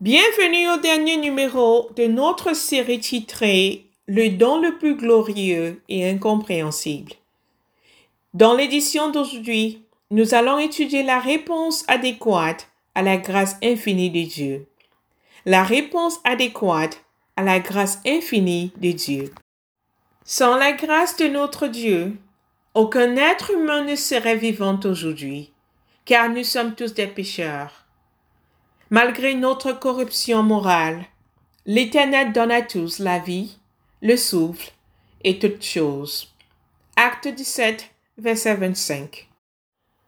Bienvenue au dernier numéro de notre série titrée Le don le plus glorieux et incompréhensible. Dans l'édition d'aujourd'hui, nous allons étudier la réponse adéquate à la grâce infinie de Dieu. La réponse adéquate à la grâce infinie de Dieu. Sans la grâce de notre Dieu, aucun être humain ne serait vivant aujourd'hui, car nous sommes tous des pécheurs. Malgré notre corruption morale, l'Éternel donne à tous la vie, le souffle et toutes choses. Acte 17, verset 25.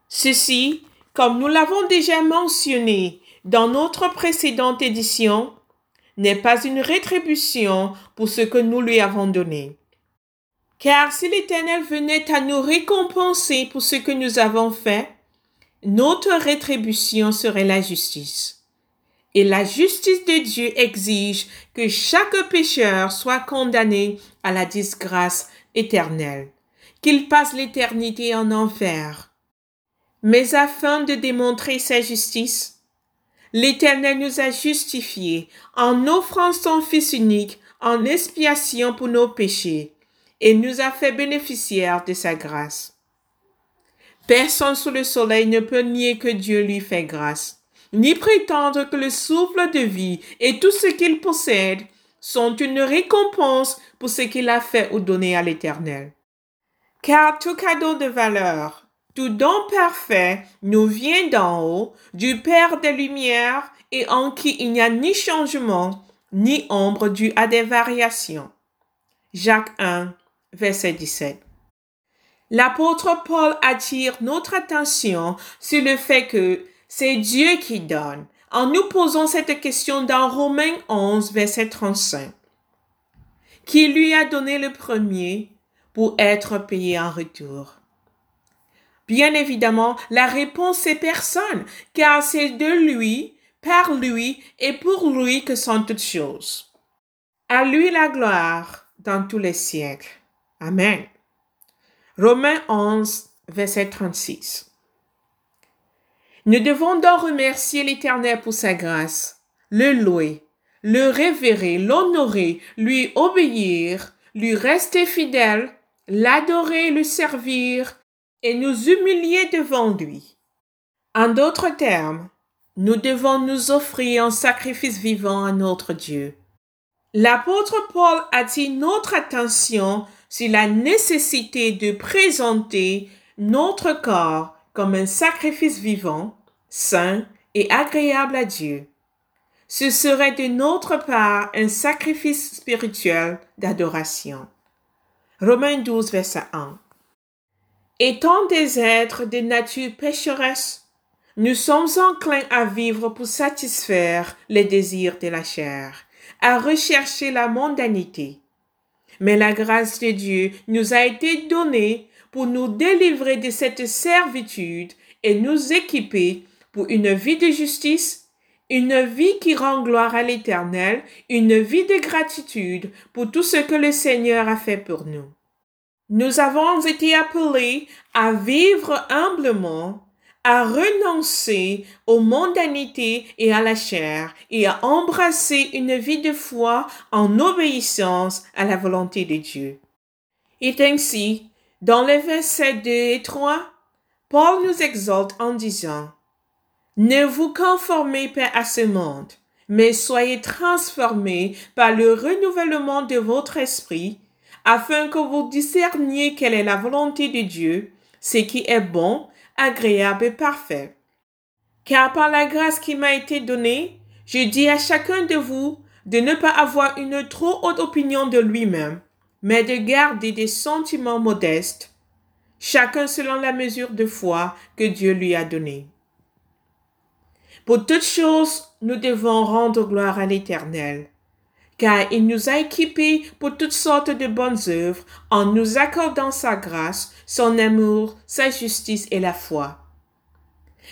Ceci, comme nous l'avons déjà mentionné dans notre précédente édition, n'est pas une rétribution pour ce que nous lui avons donné. Car si l'Éternel venait à nous récompenser pour ce que nous avons fait, notre rétribution serait la justice. Et la justice de Dieu exige que chaque pécheur soit condamné à la disgrâce éternelle, qu'il passe l'éternité en enfer. Mais afin de démontrer sa justice, l'Éternel nous a justifiés en offrant son Fils unique en expiation pour nos péchés et nous a fait bénéficiaires de sa grâce. Personne sous le soleil ne peut nier que Dieu lui fait grâce ni prétendre que le souffle de vie et tout ce qu'il possède sont une récompense pour ce qu'il a fait ou donné à l'Éternel. Car tout cadeau de valeur, tout don parfait nous vient d'en haut, du Père des Lumières, et en qui il n'y a ni changement, ni ombre dû à des variations. Jacques 1, verset 17. L'apôtre Paul attire notre attention sur le fait que c'est Dieu qui donne. En nous posant cette question dans Romains 11, verset 35. Qui lui a donné le premier pour être payé en retour? Bien évidemment, la réponse est personne, car c'est de lui, par lui et pour lui que sont toutes choses. À lui la gloire dans tous les siècles. Amen. Romains 11, verset 36. Nous devons donc remercier l'Éternel pour sa grâce, le louer, le révérer, l'honorer, lui obéir, lui rester fidèle, l'adorer, le servir et nous humilier devant lui. En d'autres termes, nous devons nous offrir en sacrifice vivant à notre Dieu. L'apôtre Paul attire notre attention sur la nécessité de présenter notre corps comme un sacrifice vivant, saint et agréable à Dieu. Ce serait de notre part un sacrifice spirituel d'adoration. Romains 12, verset 1. Étant des êtres de nature pécheresse, nous sommes enclins à vivre pour satisfaire les désirs de la chair, à rechercher la mondanité. Mais la grâce de Dieu nous a été donnée pour nous délivrer de cette servitude et nous équiper pour une vie de justice, une vie qui rend gloire à l'Éternel, une vie de gratitude pour tout ce que le Seigneur a fait pour nous. Nous avons été appelés à vivre humblement, à renoncer aux mondanités et à la chair, et à embrasser une vie de foi en obéissance à la volonté de Dieu. Et ainsi, dans les versets 2 et 3, Paul nous exhorte en disant, Ne vous conformez pas à ce monde, mais soyez transformés par le renouvellement de votre esprit, afin que vous discerniez quelle est la volonté de Dieu, ce qui est bon, agréable et parfait. Car par la grâce qui m'a été donnée, je dis à chacun de vous de ne pas avoir une trop haute opinion de lui-même, mais de garder des sentiments modestes, chacun selon la mesure de foi que Dieu lui a donnée. Pour toutes choses, nous devons rendre gloire à l'Éternel, car il nous a équipés pour toutes sortes de bonnes œuvres en nous accordant sa grâce, son amour, sa justice et la foi.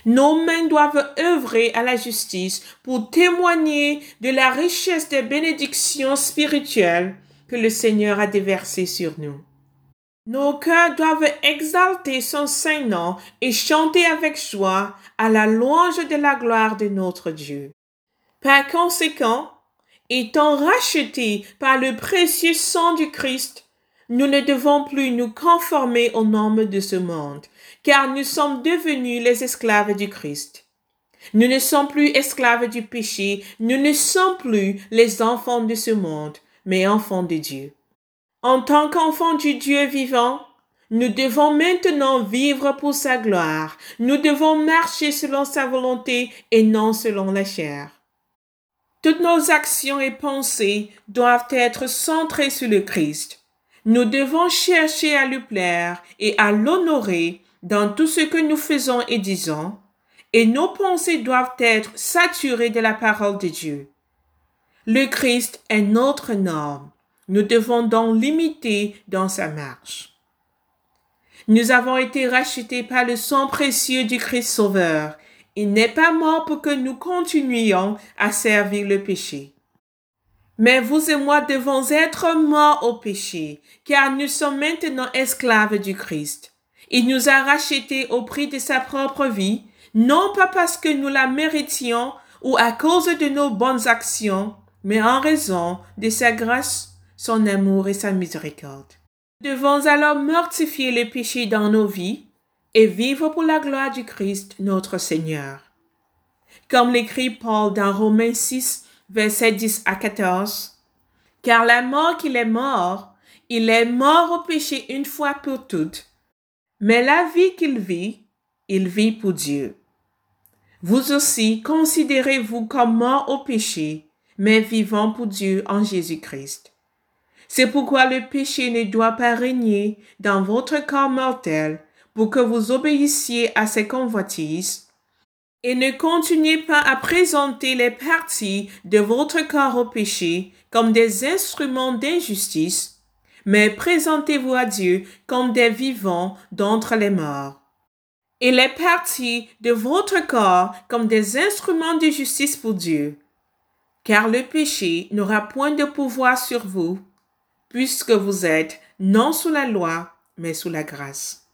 Nos mains doivent œuvrer à la justice pour témoigner de la richesse des bénédictions spirituelles le Seigneur a déversé sur nous. Nos cœurs doivent exalter son saint nom et chanter avec joie à la louange de la gloire de notre Dieu. Par conséquent, étant rachetés par le précieux sang du Christ, nous ne devons plus nous conformer aux normes de ce monde, car nous sommes devenus les esclaves du Christ. Nous ne sommes plus esclaves du péché, nous ne sommes plus les enfants de ce monde, mais enfants de Dieu. En tant qu'enfants du Dieu vivant, nous devons maintenant vivre pour sa gloire. Nous devons marcher selon sa volonté et non selon la chair. Toutes nos actions et pensées doivent être centrées sur le Christ. Nous devons chercher à lui plaire et à l'honorer dans tout ce que nous faisons et disons, et nos pensées doivent être saturées de la parole de Dieu. Le Christ est notre norme. Nous devons donc l'imiter dans sa marche. Nous avons été rachetés par le sang précieux du Christ Sauveur. Il n'est pas mort pour que nous continuions à servir le péché. Mais vous et moi devons être morts au péché, car nous sommes maintenant esclaves du Christ. Il nous a rachetés au prix de sa propre vie, non pas parce que nous la méritions ou à cause de nos bonnes actions, mais en raison de sa grâce, son amour et sa miséricorde. Nous devons alors mortifier les péchés dans nos vies et vivre pour la gloire du Christ notre Seigneur. Comme l'écrit Paul dans Romains 6, versets 10 à 14, car la mort qu'il est mort, il est mort au péché une fois pour toutes, mais la vie qu'il vit, il vit pour Dieu. Vous aussi, considérez-vous comme mort au péché, mais vivant pour Dieu en Jésus-Christ. C'est pourquoi le péché ne doit pas régner dans votre corps mortel pour que vous obéissiez à ses convoitises et ne continuez pas à présenter les parties de votre corps au péché comme des instruments d'injustice, mais présentez-vous à Dieu comme des vivants d'entre les morts et les parties de votre corps comme des instruments de justice pour Dieu. Car le péché n'aura point de pouvoir sur vous, puisque vous êtes non sous la loi, mais sous la grâce.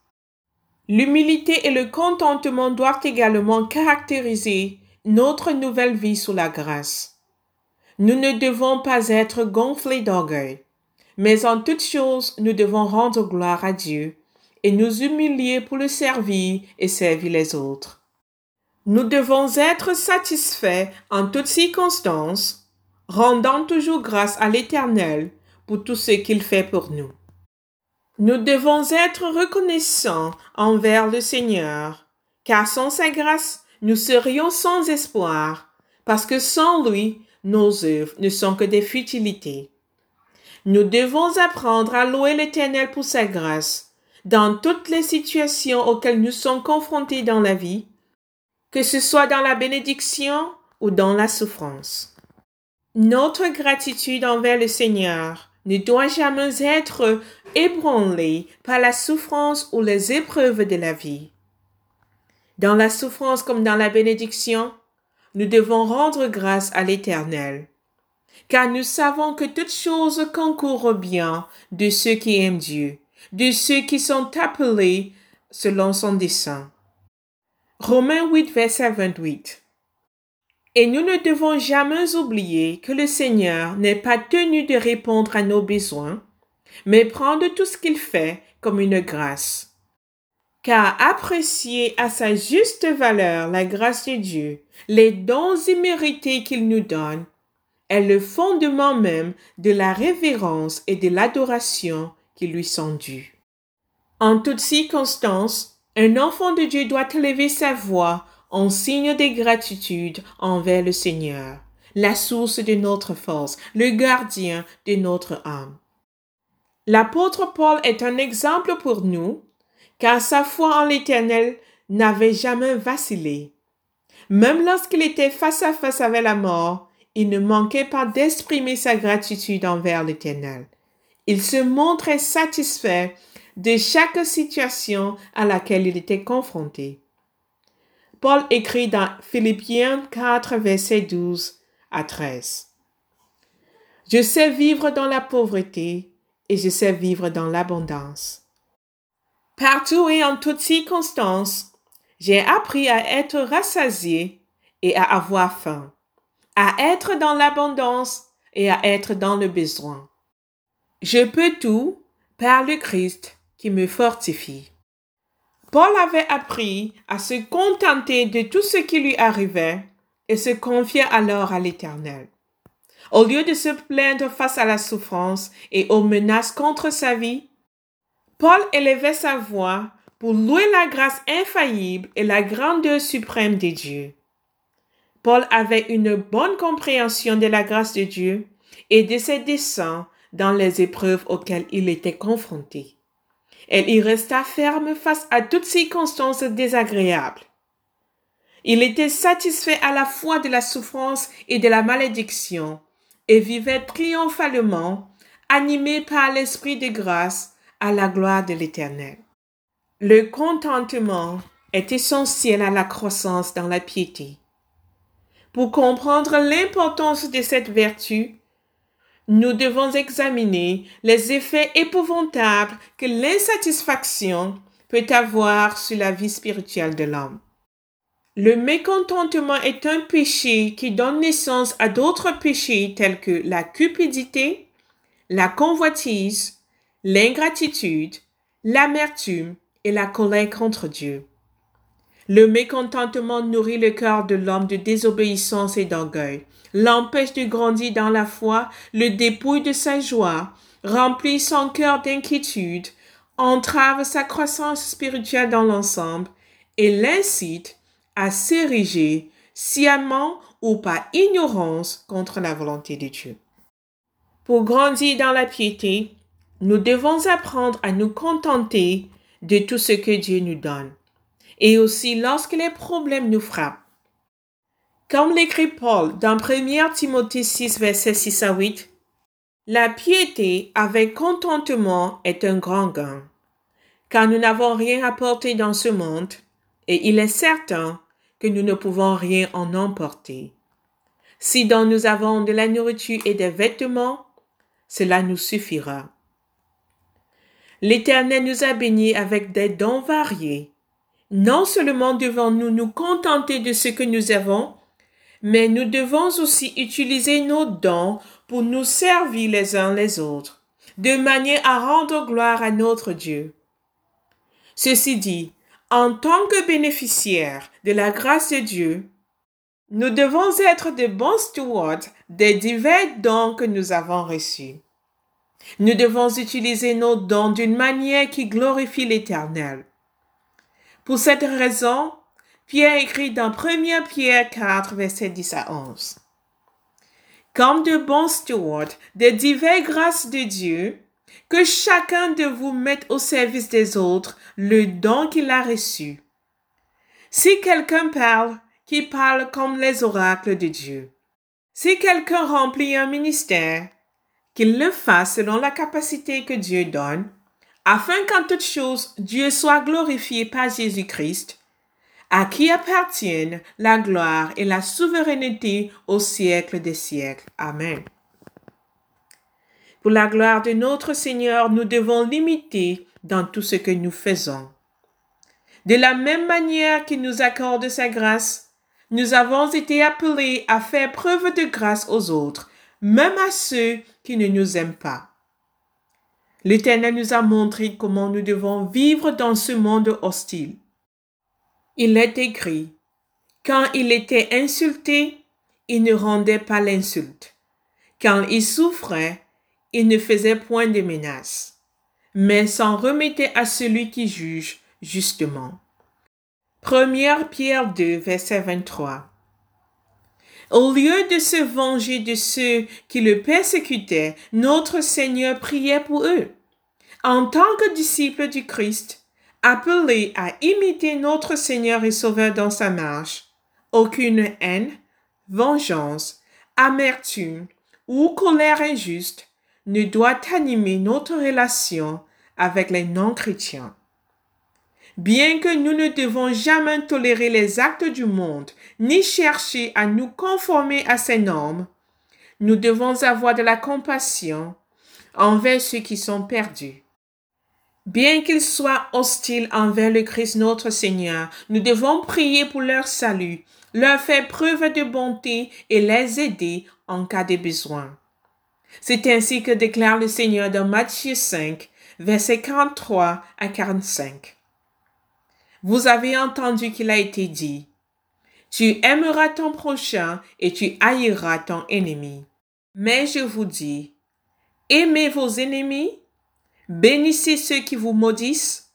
L'humilité et le contentement doivent également caractériser notre nouvelle vie sous la grâce. Nous ne devons pas être gonflés d'orgueil, mais en toutes choses nous devons rendre gloire à Dieu et nous humilier pour le servir et servir les autres. Nous devons être satisfaits en toutes circonstances, rendant toujours grâce à l'Éternel pour tout ce qu'il fait pour nous. Nous devons être reconnaissants envers le Seigneur, car sans sa grâce, nous serions sans espoir, parce que sans lui, nos œuvres ne sont que des futilités. Nous devons apprendre à louer l'Éternel pour sa grâce, dans toutes les situations auxquelles nous sommes confrontés dans la vie, que ce soit dans la bénédiction ou dans la souffrance. Notre gratitude envers le Seigneur ne doit jamais être ébranlée par la souffrance ou les épreuves de la vie. Dans la souffrance comme dans la bénédiction, nous devons rendre grâce à l'Éternel, car nous savons que toutes choses concourent bien de ceux qui aiment Dieu, de ceux qui sont appelés selon son dessein. Romains 8, verset 28. Et nous ne devons jamais oublier que le Seigneur n'est pas tenu de répondre à nos besoins, mais prendre tout ce qu'il fait comme une grâce. Car apprécier à sa juste valeur la grâce de Dieu, les dons immérités qu'il nous donne, est le fondement même de la révérence et de l'adoration qui lui sont dus. En toutes circonstances, un enfant de Dieu doit élever sa voix en signe de gratitude envers le Seigneur, la source de notre force, le gardien de notre âme. L'apôtre Paul est un exemple pour nous, car sa foi en l'Éternel n'avait jamais vacillé. Même lorsqu'il était face à face avec la mort, il ne manquait pas d'exprimer sa gratitude envers l'Éternel. Il se montrait satisfait de chaque situation à laquelle il était confronté. Paul écrit dans Philippiens 4, verset 12 à 13. Je sais vivre dans la pauvreté et je sais vivre dans l'abondance. Partout et en toutes circonstances, j'ai appris à être rassasié et à avoir faim, à être dans l'abondance et à être dans le besoin. Je peux tout par le Christ me fortifie. Paul avait appris à se contenter de tout ce qui lui arrivait et se confiait alors à l'Éternel. Au lieu de se plaindre face à la souffrance et aux menaces contre sa vie, Paul élevait sa voix pour louer la grâce infaillible et la grandeur suprême de Dieu. Paul avait une bonne compréhension de la grâce de Dieu et de ses desseins dans les épreuves auxquelles il était confronté. Elle y resta ferme face à toutes circonstances désagréables. Il était satisfait à la fois de la souffrance et de la malédiction et vivait triomphalement, animé par l'Esprit de grâce à la gloire de l'Éternel. Le contentement est essentiel à la croissance dans la piété. Pour comprendre l'importance de cette vertu, nous devons examiner les effets épouvantables que l'insatisfaction peut avoir sur la vie spirituelle de l'homme. Le mécontentement est un péché qui donne naissance à d'autres péchés tels que la cupidité, la convoitise, l'ingratitude, l'amertume et la colère contre Dieu. Le mécontentement nourrit le cœur de l'homme de désobéissance et d'orgueil, l'empêche de grandir dans la foi, le dépouille de sa joie, remplit son cœur d'inquiétude, entrave sa croissance spirituelle dans l'ensemble et l'incite à s'ériger sciemment ou par ignorance contre la volonté de Dieu. Pour grandir dans la piété, nous devons apprendre à nous contenter de tout ce que Dieu nous donne, et aussi lorsque les problèmes nous frappent. Comme l'écrit Paul dans 1 Timothée 6, verset 6 à 8, La piété avec contentement est un grand gain, car nous n'avons rien à porter dans ce monde, et il est certain que nous ne pouvons rien en emporter. Si donc nous avons de la nourriture et des vêtements, cela nous suffira. L'Éternel nous a bénis avec des dons variés. Non seulement devons-nous nous contenter de ce que nous avons, mais nous devons aussi utiliser nos dons pour nous servir les uns les autres, de manière à rendre gloire à notre Dieu. Ceci dit, en tant que bénéficiaires de la grâce de Dieu, nous devons être de bons stewards des divers dons que nous avons reçus. Nous devons utiliser nos dons d'une manière qui glorifie l'Éternel. Pour cette raison, Pierre écrit dans 1 Pierre 4, verset 10 à 11. Comme de bons stewards des diverses grâces de Dieu, que chacun de vous mette au service des autres le don qu'il a reçu. Si quelqu'un parle, qu'il parle comme les oracles de Dieu. Si quelqu'un remplit un ministère, qu'il le fasse selon la capacité que Dieu donne, afin qu'en toutes choses Dieu soit glorifié par Jésus-Christ, à qui appartiennent la gloire et la souveraineté au siècle des siècles. Amen. Pour la gloire de notre Seigneur, nous devons l'imiter dans tout ce que nous faisons. De la même manière qu'il nous accorde sa grâce, nous avons été appelés à faire preuve de grâce aux autres, même à ceux qui ne nous aiment pas. L'Éternel nous a montré comment nous devons vivre dans ce monde hostile. Il est écrit, quand il était insulté, il ne rendait pas l'insulte. Quand il souffrait, il ne faisait point de menaces, mais s'en remettait à celui qui juge justement. Première Pierre 2, verset 23. Au lieu de se venger de ceux qui le persécutaient, notre Seigneur priait pour eux. En tant que disciple du Christ, appelé à imiter notre Seigneur et Sauveur dans sa marche, aucune haine, vengeance, amertume ou colère injuste ne doit animer notre relation avec les non-chrétiens. Bien que nous ne devons jamais tolérer les actes du monde, ni chercher à nous conformer à ses normes, nous devons avoir de la compassion envers ceux qui sont perdus. Bien qu'ils soient hostiles envers le Christ notre Seigneur, nous devons prier pour leur salut, leur faire preuve de bonté et les aider en cas de besoin. C'est ainsi que déclare le Seigneur dans Matthieu 5, versets 43 à 45. Vous avez entendu qu'il a été dit, Tu aimeras ton prochain et tu haïras ton ennemi. Mais je vous dis, aimez vos ennemis, bénissez ceux qui vous maudissent,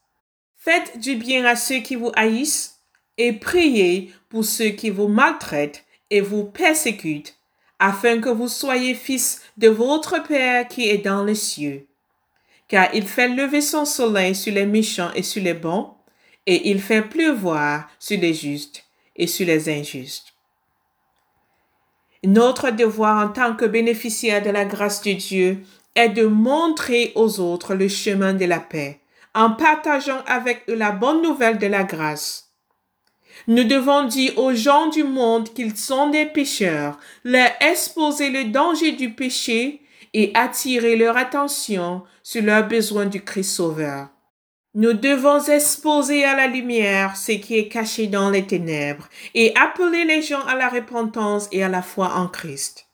faites du bien à ceux qui vous haïssent, et priez pour ceux qui vous maltraitent et vous persécutent, afin que vous soyez fils de votre Père qui est dans les cieux. Car il fait lever son soleil sur les méchants et sur les bons, et il fait pleuvoir sur les justes et sur les injustes. Notre devoir en tant que bénéficiaire de la grâce de Dieu est de montrer aux autres le chemin de la paix en partageant avec eux la bonne nouvelle de la grâce. Nous devons dire aux gens du monde qu'ils sont des pécheurs, leur exposer le danger du péché et attirer leur attention sur leurs besoin du Christ Sauveur. Nous devons exposer à la lumière ce qui est caché dans les ténèbres et appeler les gens à la repentance et à la foi en Christ.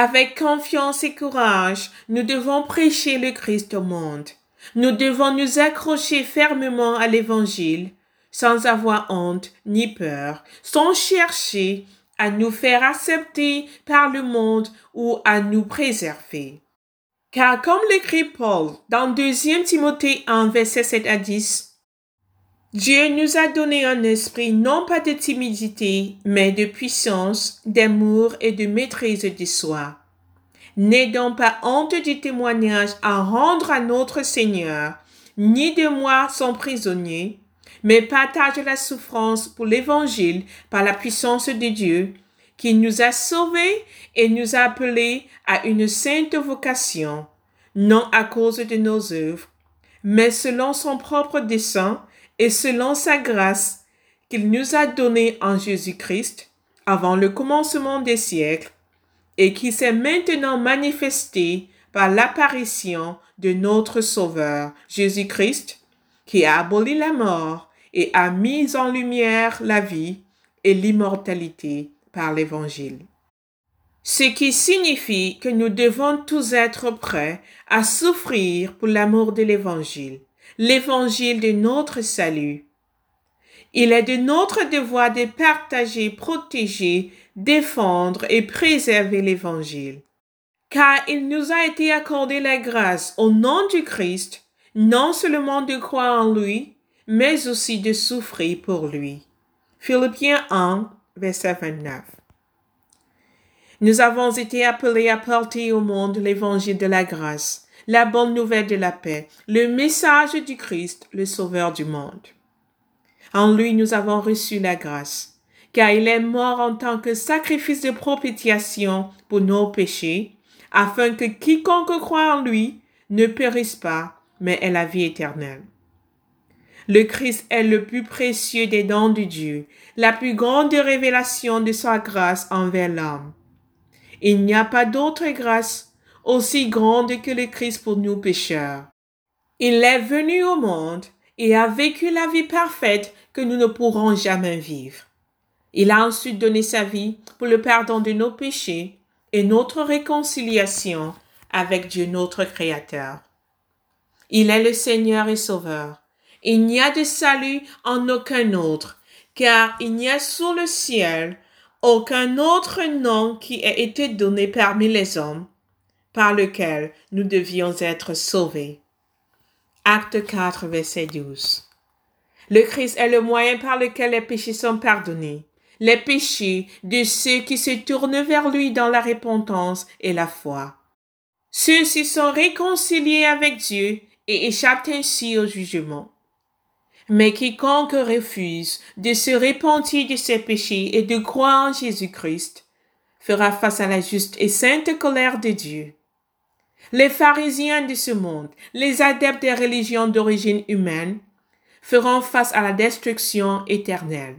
Avec confiance et courage, nous devons prêcher le Christ au monde. Nous devons nous accrocher fermement à l'Évangile, sans avoir honte ni peur, sans chercher à nous faire accepter par le monde ou à nous préserver. Car comme l'écrit Paul dans 2 Timothée 1, verset 7 à 10, Dieu nous a donné un esprit non pas de timidité, mais de puissance, d'amour et de maîtrise de soi. N'aie donc pas honte du témoignage à rendre à notre Seigneur, ni de moi son prisonnier, mais partage la souffrance pour l'Évangile par la puissance de Dieu, qui nous a sauvés et nous a appelés à une sainte vocation, non à cause de nos œuvres, mais selon son propre dessein et selon sa grâce qu'il nous a donnée en Jésus-Christ avant le commencement des siècles et qui s'est maintenant manifesté par l'apparition de notre Sauveur, Jésus-Christ, qui a aboli la mort et a mis en lumière la vie et l'immortalité par l'Évangile. Ce qui signifie que nous devons tous être prêts à souffrir pour l'amour de l'Évangile, l'Évangile de notre salut. Il est de notre devoir de partager, protéger, défendre et préserver l'Évangile, car il nous a été accordé la grâce au nom du Christ, non seulement de croire en lui, mais aussi de souffrir pour lui. Philippiens 1, verset 29. Nous avons été appelés à porter au monde l'évangile de la grâce, la bonne nouvelle de la paix, le message du Christ, le Sauveur du monde. En lui nous avons reçu la grâce, car il est mort en tant que sacrifice de propitiation pour nos péchés, afin que quiconque croit en lui ne périsse pas, mais ait la vie éternelle. Le Christ est le plus précieux des dons de Dieu, la plus grande révélation de sa grâce envers l'homme. Il n'y a pas d'autre grâce aussi grande que le Christ pour nous pécheurs. Il est venu au monde et a vécu la vie parfaite que nous ne pourrons jamais vivre. Il a ensuite donné sa vie pour le pardon de nos péchés et notre réconciliation avec Dieu notre Créateur. Il est le Seigneur et Sauveur. Il n'y a de salut en aucun autre, car il n'y a sous le ciel aucun autre nom qui ait été donné parmi les hommes par lequel nous devions être sauvés. Acte 4, verset 12. Le Christ est le moyen par lequel les péchés sont pardonnés, les péchés de ceux qui se tournent vers lui dans la repentance et la foi. Ceux-ci sont réconciliés avec Dieu et échappent ainsi au jugement. Mais quiconque refuse de se repentir de ses péchés et de croire en Jésus-Christ fera face à la juste et sainte colère de Dieu. Les pharisiens de ce monde, les adeptes des religions d'origine humaine, feront face à la destruction éternelle.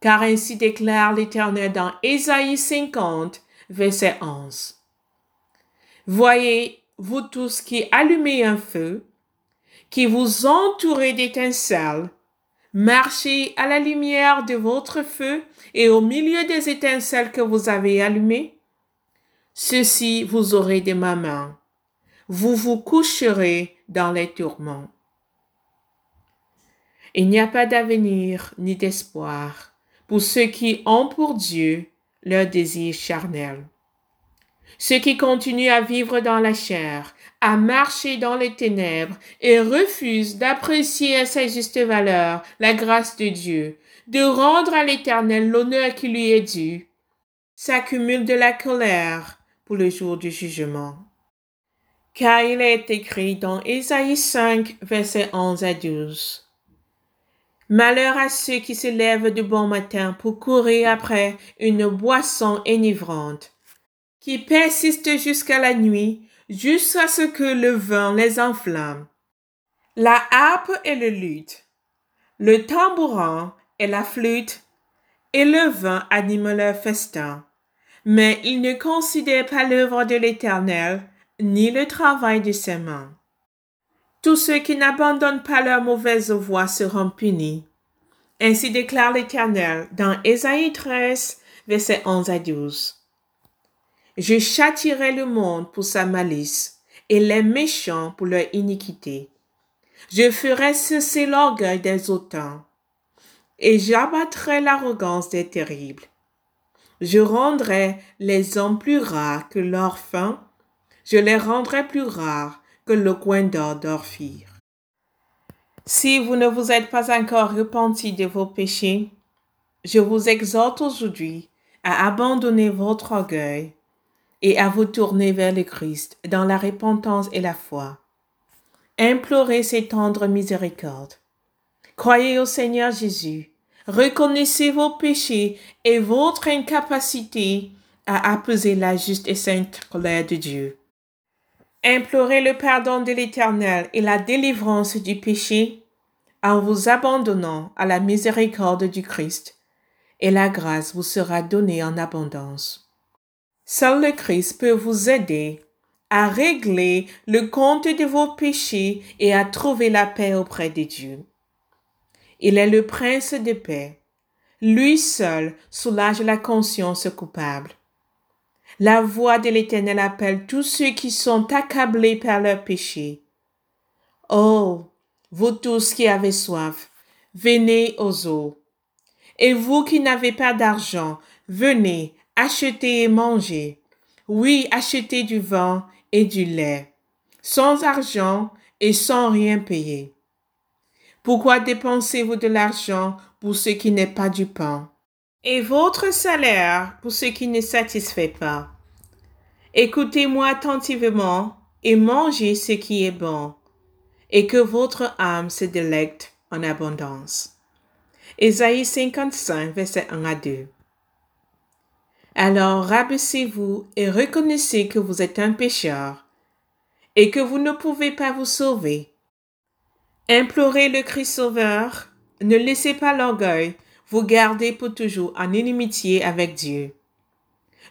Car ainsi déclare l'Éternel dans Ésaïe 50, verset 11. Voyez, vous tous qui allumez un feu, qui vous entourez d'étincelles, Marchez à la lumière de votre feu et au milieu des étincelles que vous avez allumées. Ceci vous aurez de ma main. Vous vous coucherez dans les tourments. Il n'y a pas d'avenir ni d'espoir pour ceux qui ont pour Dieu leur désir charnel. Ceux qui continuent à vivre dans la chair, à marcher dans les ténèbres et refusent d'apprécier à sa juste valeur la grâce de Dieu, de rendre à l'Éternel l'honneur qui lui est dû, s'accumule de la colère pour le jour du jugement. Car il est écrit dans Ésaïe 5, versets 11 à 12. Malheur à ceux qui se lèvent de bon matin pour courir après une boisson enivrante, qui persiste jusqu'à la nuit, jusqu'à ce que le vent les enflamme. La harpe et le luth, le tambourin et la flûte, et le vent animent leur festin. Mais ils ne considèrent pas l'œuvre de l'Éternel, ni le travail de ses mains. Tous ceux qui n'abandonnent pas leur mauvaise voie seront punis. Ainsi déclare l'Éternel dans Ésaïe 13, versets 11 à 12. Je châtirai le monde pour sa malice et les méchants pour leur iniquité. Je ferai cesser l'orgueil des autants et j'abattrai l'arrogance des terribles. Je rendrai les hommes plus rares que leur je les rendrai plus rares que le coin d'or d'Orphir. Si vous ne vous êtes pas encore repenti de vos péchés, je vous exhorte aujourd'hui à abandonner votre orgueil et à vous tourner vers le Christ dans la repentance et la foi. Implorez ses tendres miséricordes. Croyez au Seigneur Jésus. Reconnaissez vos péchés et votre incapacité à apaiser la juste et sainte colère de Dieu. Implorez le pardon de l'Éternel et la délivrance du péché en vous abandonnant à la miséricorde du Christ, et la grâce vous sera donnée en abondance. Seul le Christ peut vous aider à régler le compte de vos péchés et à trouver la paix auprès de Dieu. Il est le prince de paix. Lui seul soulage la conscience coupable. La voix de l'Éternel appelle tous ceux qui sont accablés par leurs péchés. Oh, vous tous qui avez soif, venez aux eaux. Et vous qui n'avez pas d'argent, venez, achetez et mangez. Oui, achetez du vin et du lait, sans argent et sans rien payer. Pourquoi dépensez-vous de l'argent pour ce qui n'est pas du pain? Et votre salaire pour ce qui ne satisfait pas? Écoutez-moi attentivement et mangez ce qui est bon, et que votre âme se délecte en abondance. Ésaïe 55, verset 1 à 2. Alors rabaissez-vous et reconnaissez que vous êtes un pécheur et que vous ne pouvez pas vous sauver Implorez le Christ Sauveur, ne laissez pas l'orgueil vous garder pour toujours en inimitié avec Dieu.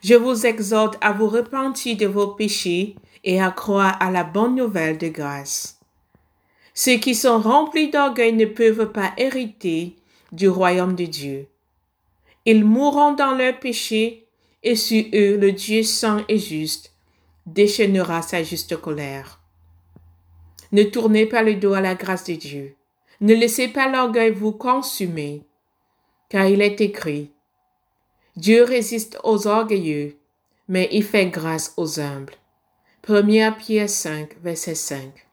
Je vous exhorte à vous repentir de vos péchés et à croire à la bonne nouvelle de grâce. Ceux qui sont remplis d'orgueil ne peuvent pas hériter du royaume de Dieu. Ils mourront dans leurs péchés et sur eux le Dieu saint et juste déchaînera sa juste colère. Ne tournez pas le dos à la grâce de Dieu. Ne laissez pas l'orgueil vous consumer, car il est écrit, Dieu résiste aux orgueilleux, mais il fait grâce aux humbles. 1 Pierre 5, verset 5.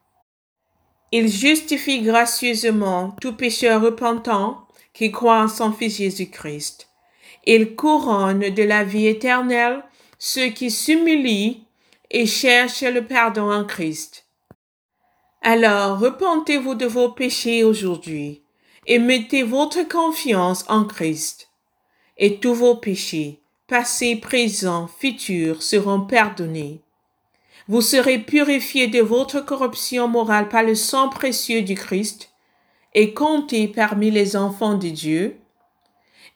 Il justifie gracieusement tout pécheur repentant qui croit en son Fils Jésus-Christ. Il couronne de la vie éternelle ceux qui s'humilient et cherchent le pardon en Christ. Alors repentez-vous de vos péchés aujourd'hui et mettez votre confiance en Christ. Et tous vos péchés, passés, présents, futurs, seront pardonnés. Vous serez purifiés de votre corruption morale par le sang précieux du Christ et comptés parmi les enfants de Dieu.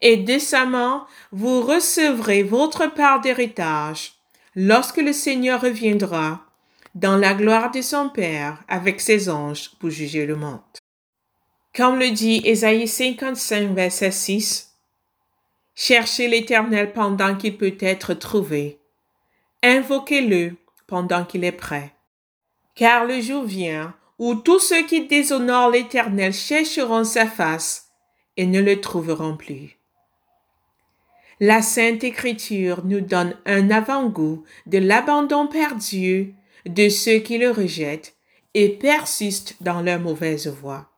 Et décemment, vous recevrez votre part d'héritage lorsque le Seigneur reviendra dans la gloire de son Père avec ses anges pour juger le monde. Comme le dit Ésaïe 55, verset 6, Cherchez l'Éternel pendant qu'il peut être trouvé. Invoquez-le pendant qu'il est prêt. Car le jour vient où tous ceux qui déshonorent l'Éternel chercheront sa face et ne le trouveront plus. La Sainte Écriture nous donne un avant-goût de l'abandon perdu de ceux qui le rejettent et persistent dans leur mauvaise voie.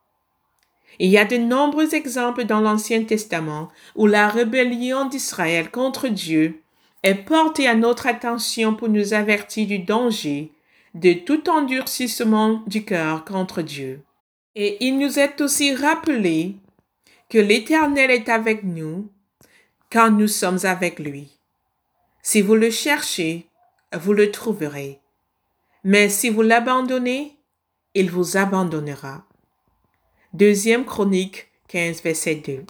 Il y a de nombreux exemples dans l'Ancien Testament où la rébellion d'Israël contre Dieu est portée à notre attention pour nous avertir du danger de tout endurcissement du cœur contre Dieu. Et il nous est aussi rappelé que l'Éternel est avec nous quand nous sommes avec lui. Si vous le cherchez, vous le trouverez. Mais si vous l'abandonnez, il vous abandonnera. Deuxième chronique 15, verset 2.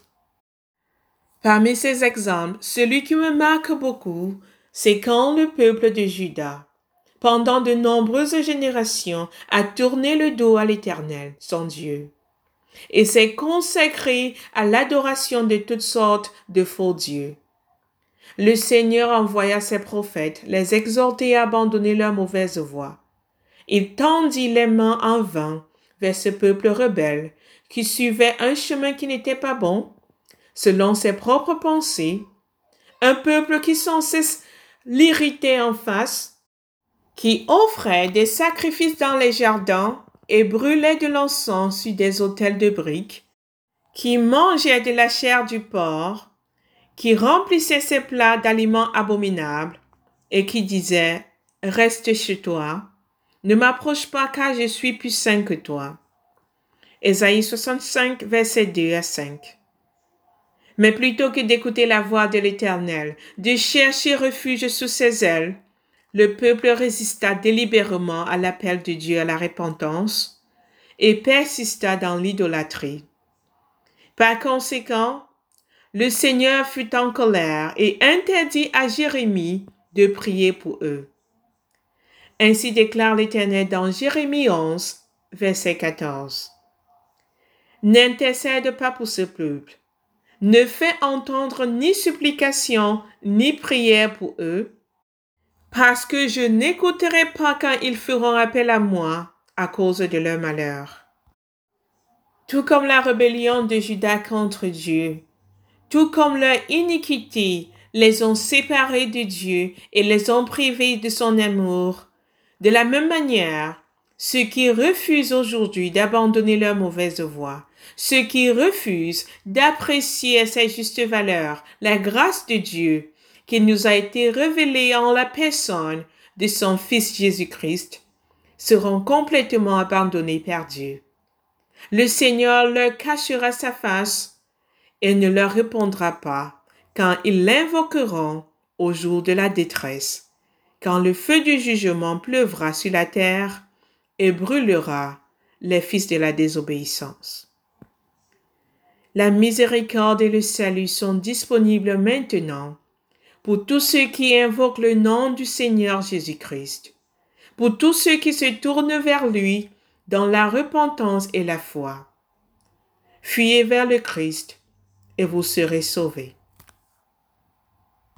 Parmi ces exemples, celui qui me marque beaucoup, c'est quand le peuple de Juda, pendant de nombreuses générations, a tourné le dos à l'Éternel, son Dieu, et s'est consacré à l'adoration de toutes sortes de faux dieux. Le Seigneur envoya ses prophètes les exhorter à abandonner leur mauvaise voie. Il tendit les mains en vain vers ce peuple rebelle qui suivait un chemin qui n'était pas bon, selon ses propres pensées, un peuple qui sans cesse l'irritait en face, qui offrait des sacrifices dans les jardins et brûlait de l'encens sur des autels de briques, qui mangeait de la chair du porc, qui remplissait ses plats d'aliments abominables, et qui disait Reste chez toi, ne m'approche pas car je suis plus saint que toi. Ésaïe 65, verset 2 à 5. Mais plutôt que d'écouter la voix de l'Éternel, de chercher refuge sous ses ailes, le peuple résista délibérément à l'appel de Dieu à la repentance et persista dans l'idolâtrie. Par conséquent, le Seigneur fut en colère et interdit à Jérémie de prier pour eux. Ainsi déclare l'Éternel dans Jérémie 11, verset 14. N'intercède pas pour ce peuple. Ne fais entendre ni supplication ni prière pour eux, parce que je n'écouterai pas quand ils feront appel à moi à cause de leur malheur. Tout comme la rébellion de Judas contre Dieu, tout comme leur iniquité les ont séparés de Dieu et les ont privés de son amour, de la même manière, ceux qui refusent aujourd'hui d'abandonner leur mauvaise voie, ceux qui refusent d'apprécier à sa juste valeur la grâce de Dieu qui nous a été révélée en la personne de son Fils Jésus-Christ, seront complètement abandonnés par Dieu. Le Seigneur leur cachera sa face et ne leur répondra pas quand ils l'invoqueront au jour de la détresse, quand le feu du jugement pleuvra sur la terre et brûlera les fils de la désobéissance. La miséricorde et le salut sont disponibles maintenant pour tous ceux qui invoquent le nom du Seigneur Jésus-Christ, pour tous ceux qui se tournent vers lui dans la repentance et la foi. Fuyez vers le Christ et vous serez sauvés.